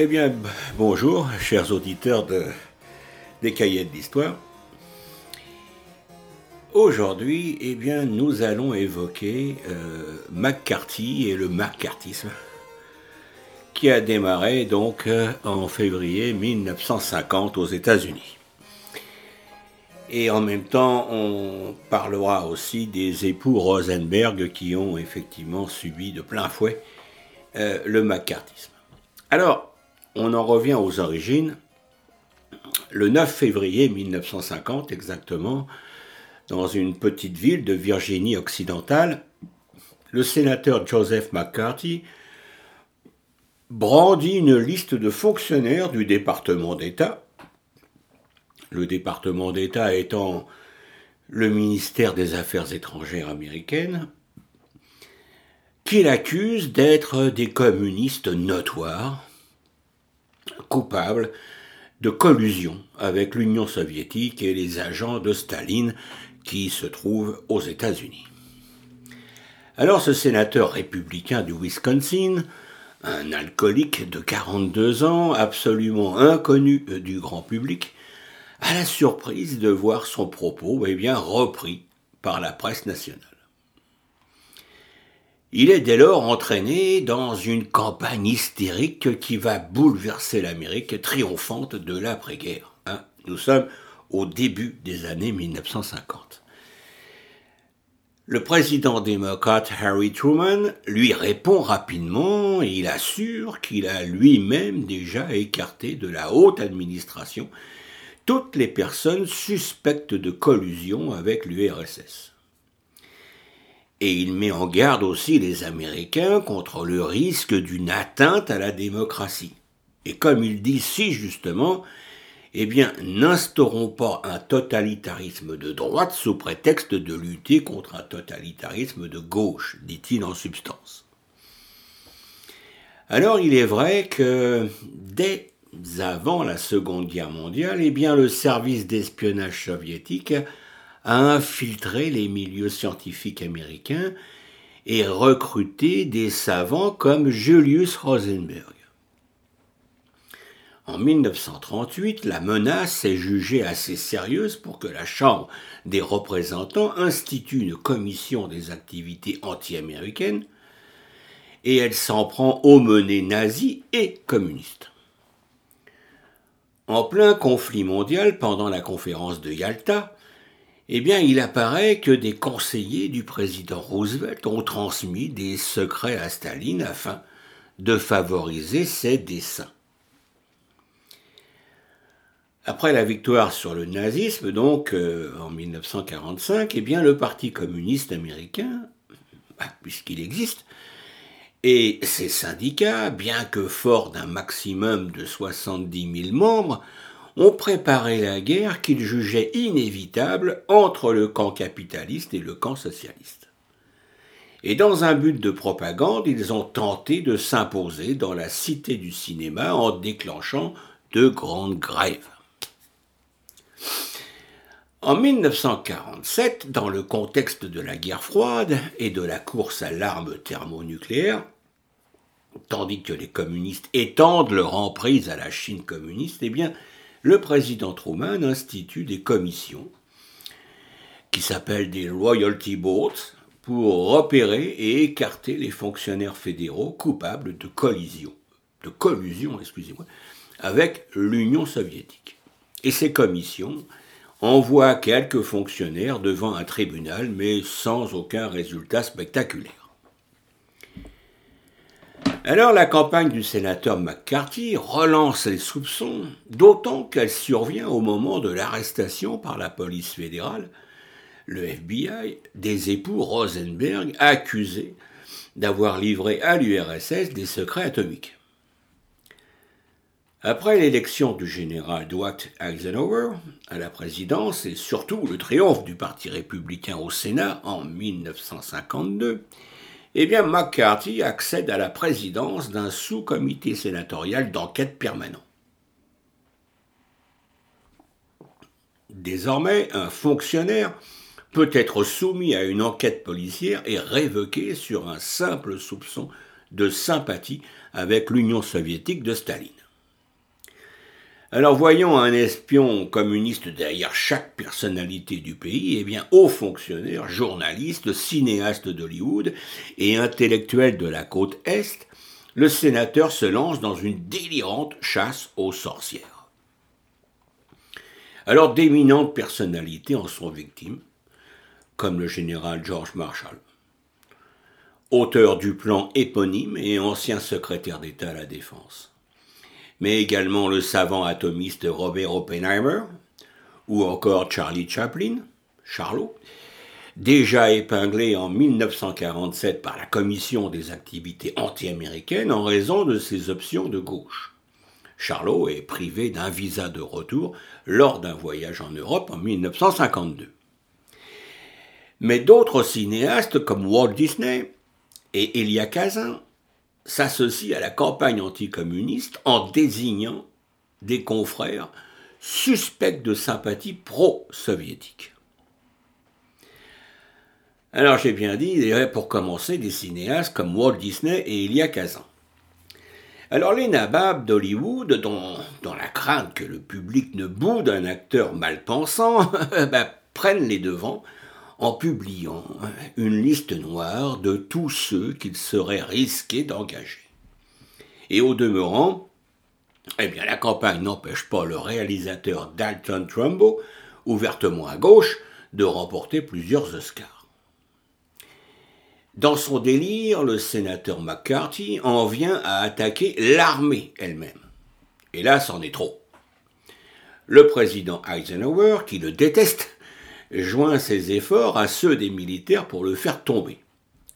Eh bien, bonjour, chers auditeurs de, des cahiers de l'histoire. Aujourd'hui, eh bien, nous allons évoquer euh, McCarthy et le McCarthyisme, qui a démarré donc euh, en février 1950 aux États-Unis. Et en même temps, on parlera aussi des époux Rosenberg qui ont effectivement subi de plein fouet euh, le McCarthyisme. Alors, on en revient aux origines. Le 9 février 1950 exactement, dans une petite ville de Virginie occidentale, le sénateur Joseph McCarthy brandit une liste de fonctionnaires du département d'État, le département d'État étant le ministère des Affaires étrangères américaines, qu'il accuse d'être des communistes notoires, coupables de collusion avec l'Union soviétique et les agents de Staline qui se trouvent aux États-Unis. Alors ce sénateur républicain du Wisconsin, un alcoolique de 42 ans, absolument inconnu du grand public, a la surprise de voir son propos eh bien, repris par la presse nationale. Il est dès lors entraîné dans une campagne hystérique qui va bouleverser l'Amérique triomphante de l'après-guerre. hein. Nous sommes au début des années 1950. Le président démocrate Harry Truman lui répond rapidement et il assure qu'il a lui-même déjà écarté de la haute administration toutes les personnes suspectes de collusion avec l'URSS. Et il met en garde aussi les Américains contre le risque d'une atteinte à la démocratie. Et comme il dit si justement, eh bien, n'instaurons pas un totalitarisme de droite sous prétexte de lutter contre un totalitarisme de gauche, dit-il en substance. Alors il est vrai que dès avant la Seconde Guerre mondiale, eh bien, le service d'espionnage soviétique a infiltré les milieux scientifiques américains et recruté des savants comme Julius Rosenberg. En 1938, la menace est jugée assez sérieuse pour que la Chambre des représentants institue une commission des activités anti-américaines et elle s'en prend aux menées nazies et communistes. En plein conflit mondial, pendant la conférence de Yalta, eh bien, il apparaît que des conseillers du président Roosevelt ont transmis des secrets à Staline afin de favoriser ses desseins. Après la victoire sur le nazisme, donc euh, en 1945, eh bien, le Parti communiste américain, bah, puisqu'il existe, et ces syndicats, bien que forts d'un maximum de 70 000 membres, ont préparé la guerre qu'ils jugeaient inévitable entre le camp capitaliste et le camp socialiste. Et dans un but de propagande, ils ont tenté de s'imposer dans la cité du cinéma en déclenchant de grandes grèves. En 1947, dans le contexte de la guerre froide et de la course à l'arme thermonucléaire, tandis que les communistes étendent leur emprise à la Chine communiste, eh bien, le président Truman institue des commissions qui s'appellent des Royalty Boards pour repérer et écarter les fonctionnaires fédéraux coupables de collision, de collusion, excusez-moi, avec l'Union soviétique. Et ces commissions envoie quelques fonctionnaires devant un tribunal, mais sans aucun résultat spectaculaire. Alors la campagne du sénateur McCarthy relance les soupçons, d'autant qu'elle survient au moment de l'arrestation par la police fédérale, le FBI, des époux Rosenberg accusés d'avoir livré à l'URSS des secrets atomiques. Après l'élection du général Dwight Eisenhower à la présidence et surtout le triomphe du Parti républicain au Sénat en 1952, eh bien McCarthy accède à la présidence d'un sous-comité sénatorial d'enquête permanent. Désormais, un fonctionnaire peut être soumis à une enquête policière et révoqué sur un simple soupçon de sympathie avec l'Union soviétique de Staline. Alors voyons un espion communiste derrière chaque personnalité du pays, eh bien hauts fonctionnaires, journalistes, cinéastes d'Hollywood et intellectuels de la côte Est, le sénateur se lance dans une délirante chasse aux sorcières. Alors d'éminentes personnalités en sont victimes, comme le général George Marshall, auteur du plan éponyme et ancien secrétaire d'État à la Défense mais également le savant atomiste Robert Oppenheimer, ou encore Charlie Chaplin, Charlot, déjà épinglé en 1947 par la Commission des activités anti-américaines en raison de ses options de gauche. Charlot est privé d'un visa de retour lors d'un voyage en Europe en 1952. Mais d'autres cinéastes comme Walt Disney et Elia Kazan s'associe à la campagne anticommuniste en désignant des confrères suspects de sympathie pro-soviétique. Alors j'ai bien dit, avait pour commencer des cinéastes comme Walt Disney et Elia Kazan. Alors les nababs d'Hollywood, dans, la crainte que le public ne boude un acteur mal pensant, ben, prennent les devants en publiant une liste noire de tous ceux qu'il serait risqué d'engager. Et au demeurant, eh bien, la campagne n'empêche pas le réalisateur Dalton Trumbo, ouvertement à gauche, de remporter plusieurs Oscars. Dans son délire, le sénateur McCarthy en vient à attaquer l'armée elle-même. Et là, c'en est trop. Le président Eisenhower, qui le déteste, joint ses efforts à ceux des militaires pour le faire tomber.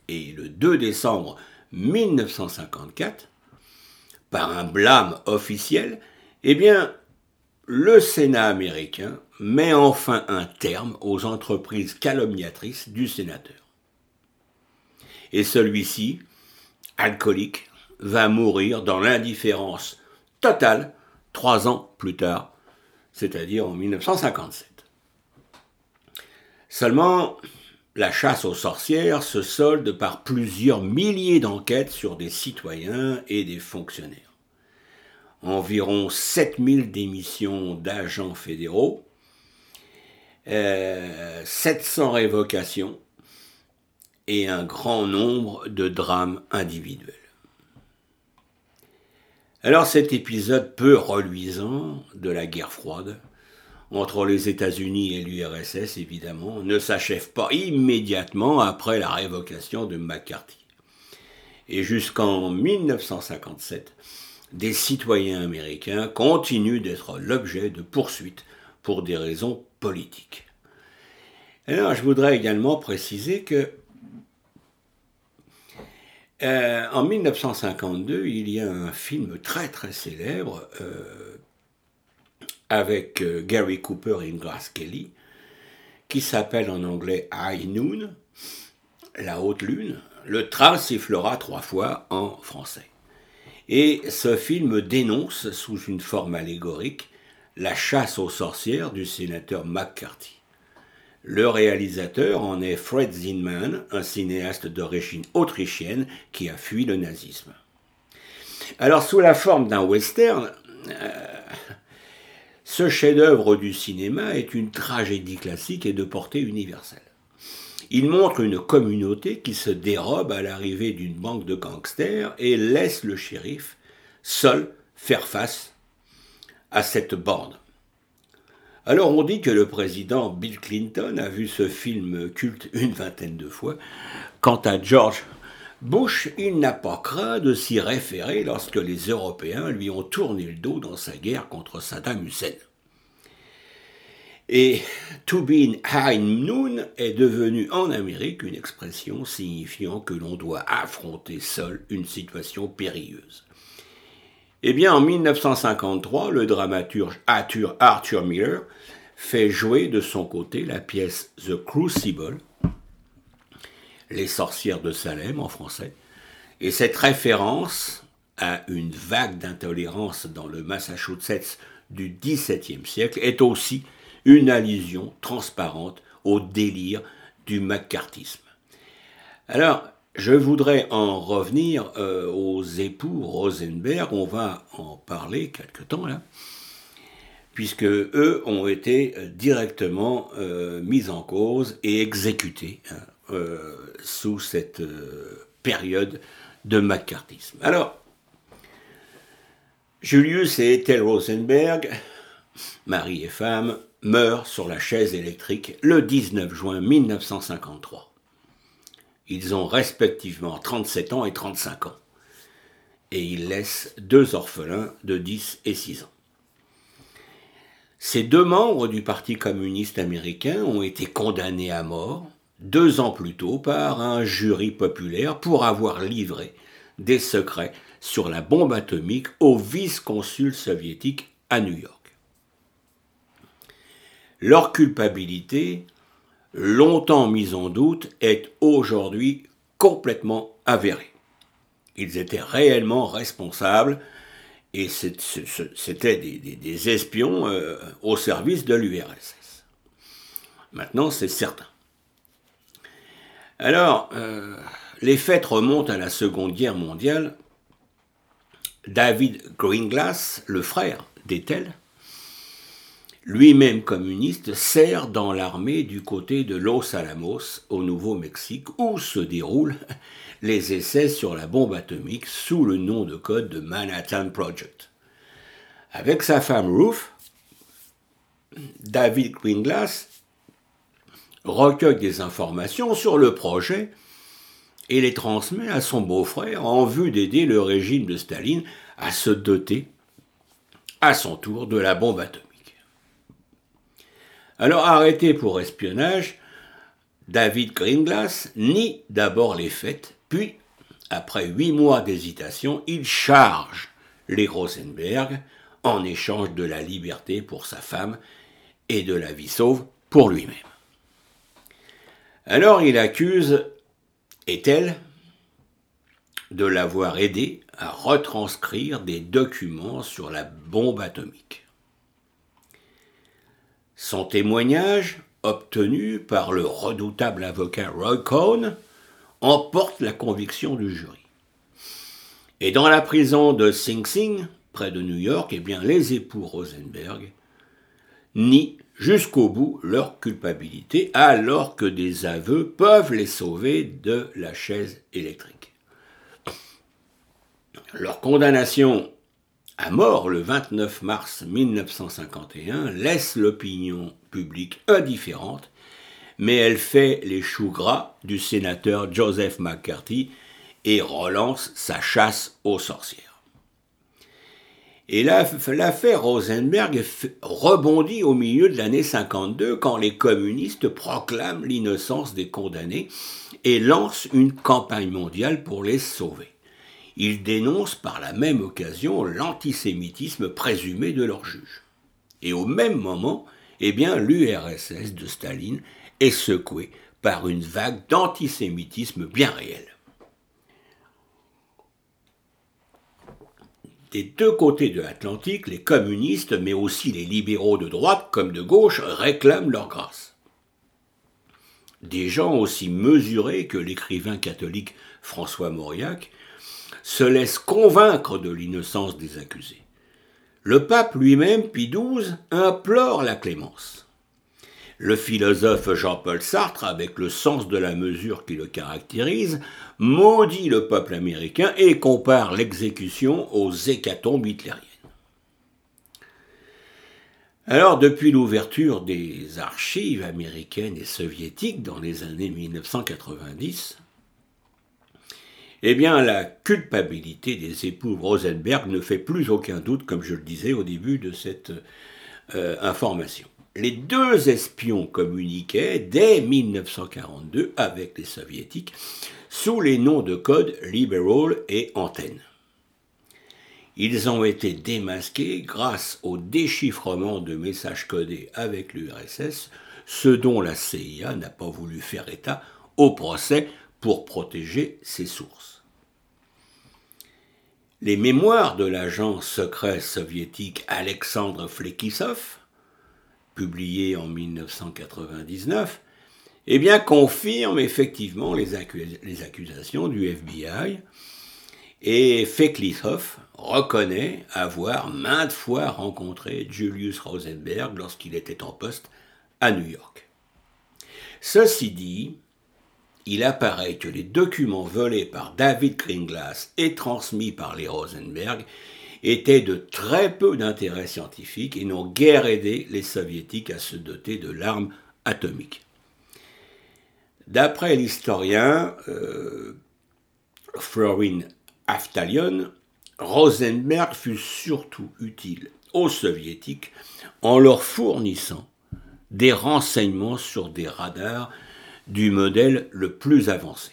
Et le 2 décembre 1954, par un blâme officiel, eh bien, le Sénat américain met enfin un terme aux entreprises calomniatrices du sénateur. Et celui-ci, alcoolique, va mourir dans l'indifférence totale trois ans plus tard, c'est-à-dire en 1957. Seulement, la chasse aux sorcières se solde par plusieurs milliers d'enquêtes sur des citoyens et des fonctionnaires. Environ 7000 démissions d'agents fédéraux, 700 euh, révocations et un grand nombre de drames individuels. Alors cet épisode peu reluisant de la guerre froide entre les États-Unis et l'URSS, évidemment, ne s'achève pas immédiatement après la révocation de McCarthy. Et jusqu'en 1957, des citoyens américains continuent d'être l'objet de poursuites pour des raisons politiques. Alors, je voudrais également préciser que euh, en 1952, il y a un film très très célèbre euh, avec euh, Gary Cooper et Grace Kelly, qui s'appelle en anglais High Noon, la haute lune. Le train sifflera trois fois en français. Et ce film dénonce, sous une forme allégorique, la chasse aux sorcières du sénateur McCarthy. Le réalisateur en est Fred Zinman, un cinéaste d'origine autrichienne qui a fui le nazisme. Alors, sous la forme d'un western, euh, ce chef-d'œuvre du cinéma est une tragédie classique et de portée universelle. Il montre une communauté qui se dérobe à l'arrivée d'une banque de gangsters et laisse le shérif seul faire face à cette bande. Alors on dit que le président Bill Clinton a vu ce film culte une vingtaine de fois. Quant à George Bush, il n'a pas craint de s'y référer lorsque les Européens lui ont tourné le dos dans sa guerre contre Saddam Hussein. Et to be high noon est devenu en Amérique une expression signifiant que l'on doit affronter seul une situation périlleuse. Eh bien, en 1953, le dramaturge Arthur Miller fait jouer de son côté la pièce The Crucible, les sorcières de Salem en français. Et cette référence à une vague d'intolérance dans le Massachusetts du XVIIe siècle est aussi une allusion transparente au délire du macartisme. Alors, je voudrais en revenir euh, aux époux Rosenberg, on va en parler quelque temps là. puisque eux ont été directement mis en cause et exécutés hein, sous cette période de macartisme. Alors, Julius et Ethel Rosenberg, mari et femme, meurent sur la chaise électrique le 19 juin 1953. Ils ont respectivement 37 ans et 35 ans. Et ils laissent deux orphelins de 10 et 6 ans. Ces deux membres du Parti communiste américain ont été condamnés à mort deux ans plus tôt par un jury populaire pour avoir livré des secrets sur la bombe atomique au vice-consul soviétique à New York. Leur culpabilité, longtemps mise en doute, est aujourd'hui complètement avérée. Ils étaient réellement responsables et c'était des, espions euh, au service de l'URSS. Maintenant, c'est certain. Alors, euh, les fêtes remontent à la Seconde Guerre mondiale. David Greenglass, le frère d'Ethel, lui-même communiste, sert dans l'armée du côté de Los Alamos, au Nouveau-Mexique, où se déroulent les essais sur la bombe atomique sous le nom de code de Manhattan Project. Avec sa femme Ruth, David Greenglass recueille des informations sur le projet et les transmet à son beau-frère en vue d'aider le régime de Staline à se doter à son tour de la bombe atomique. Alors arrêté pour espionnage, David Greenglass nie d'abord les faits, puis, après huit mois d'hésitation, il charge les Rosenberg en échange de la liberté pour sa femme et de la vie sauve pour lui-même. Alors il accuse Ethel de l'avoir aidé à retranscrire des documents sur la bombe atomique? Son témoignage, obtenu par le redoutable avocat Roy Cohn, emporte la conviction du jury. Et dans la prison de Sing Sing, près de New York, eh bien, les époux Rosenberg nient jusqu'au bout leur culpabilité, alors que des aveux peuvent les sauver de la chaise électrique. Leur condamnation à mort le 29 mars 1951 laisse l'opinion publique indifférente, mais elle fait les choux gras du sénateur Joseph McCarthy et relance sa chasse aux sorcières. Et l'affaire Rosenberg rebondit au milieu de l'année 52 quand les communistes proclament l'innocence des condamnés et lancent une campagne mondiale pour les sauver. Ils dénoncent par la même occasion l'antisémitisme présumé de leurs juges. Et au même moment, eh l'URSS de Staline est secouée par une vague d'antisémitisme bien réelle. Des deux côtés de l'Atlantique, les communistes, mais aussi les libéraux de droite comme de gauche, réclament leur grâce. Des gens aussi mesurés que l'écrivain catholique François Mauriac se laissent convaincre de l'innocence des accusés. Le pape lui-même, Pie XII, implore la clémence. Le philosophe Jean-Paul Sartre, avec le sens de la mesure qui le caractérise, maudit le peuple américain et compare l'exécution aux hécatombes hitlériennes. Alors, depuis l'ouverture des archives américaines et soviétiques dans les années 1990, eh bien, la culpabilité des époux Rosenberg ne fait plus aucun doute, comme je le disais au début de cette euh, information les deux espions communiquaient dès 1942 avec les soviétiques sous les noms de code Liberal et Antenne. Ils ont été démasqués grâce au déchiffrement de messages codés avec l'URSS, ce dont la CIA n'a pas voulu faire état au procès pour protéger ses sources. Les mémoires de l'agent secret soviétique Alexandre Flekisov publié en 1999, eh bien, confirme effectivement les, accusations du FBI Et Feklishoff reconnaît avoir maintes fois rencontré Julius Rosenberg lorsqu'il était en poste à New York. Ceci dit, il apparaît que les documents volés par David Greenglass et transmis par les Rosenberg étaient de très peu d'intérêt scientifique et n'ont guère aidé les soviétiques à se doter de l'arme atomique. D'après l'historien euh, Florin Aftalion, Rosenberg fut surtout utile aux soviétiques en leur fournissant des renseignements sur des radars du modèle le plus avancé.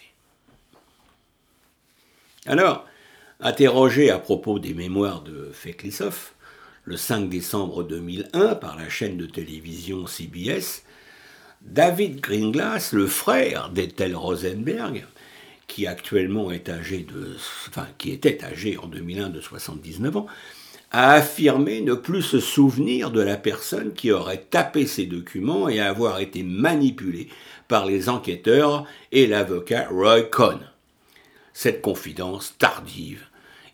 Alors, interrogé à propos des mémoires de Feklisov, le 5 décembre 2001 par la chaîne de télévision CBS, David Greenglass, le frère d'Ethel Rosenberg, qui actuellement est âgé de, était âgé en 2001 de 79 ans, a affirmé ne plus se souvenir de la personne qui aurait tapé ces documents et avoir été manipulé par les enquêteurs et l'avocat Roy Cohn. Cette confidence tardive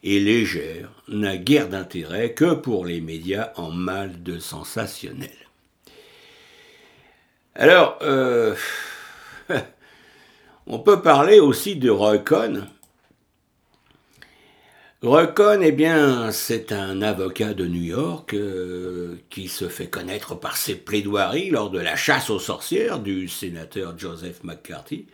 et légère n'a guère d'intérêt que pour les médias en mal de sensationnel. Alors, euh, on peut parler aussi de. Roy Cohn, eh bien, c'est un avocat de New York euh, qui se fait connaître par ses plaidoiries lors de la chasse aux sorcières du sénateur Joseph McCarthy.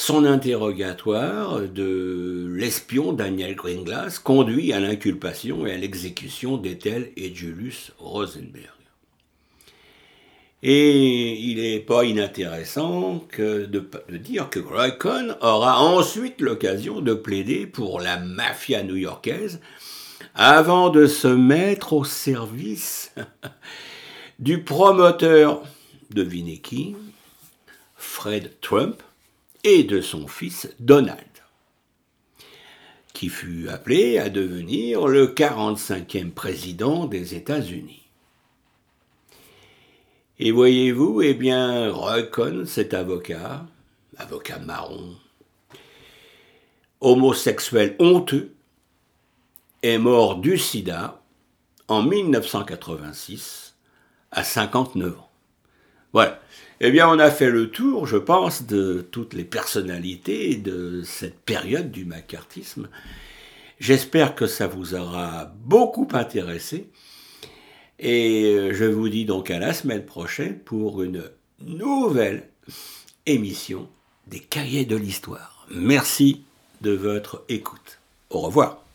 Son interrogatoire de l'espion Daniel Greenglass conduit à l'inculpation et à l'exécution d'Ethel et Julius Rosenberg. Et il n'est pas inintéressant de, dire que Roy aura ensuite l'occasion de plaider pour la mafia new-yorkaise avant de se mettre au service du promoteur, de qui, Fred Trump, et de son fils Donald, qui fut appelé à devenir le 45e président des États-Unis. Et voyez-vous, eh bien, Recon, cet avocat, avocat marron, homosexuel honteux, est mort du sida en 1986 à 59 ans. Voilà. Eh bien, on a fait le tour, je pense, de toutes les personnalités de cette période du macartisme. J'espère que ça vous aura beaucoup intéressé. Et euh, je vous dis donc à la semaine prochaine pour une nouvelle émission des cahiers de l'histoire. Merci de votre écoute. Au revoir.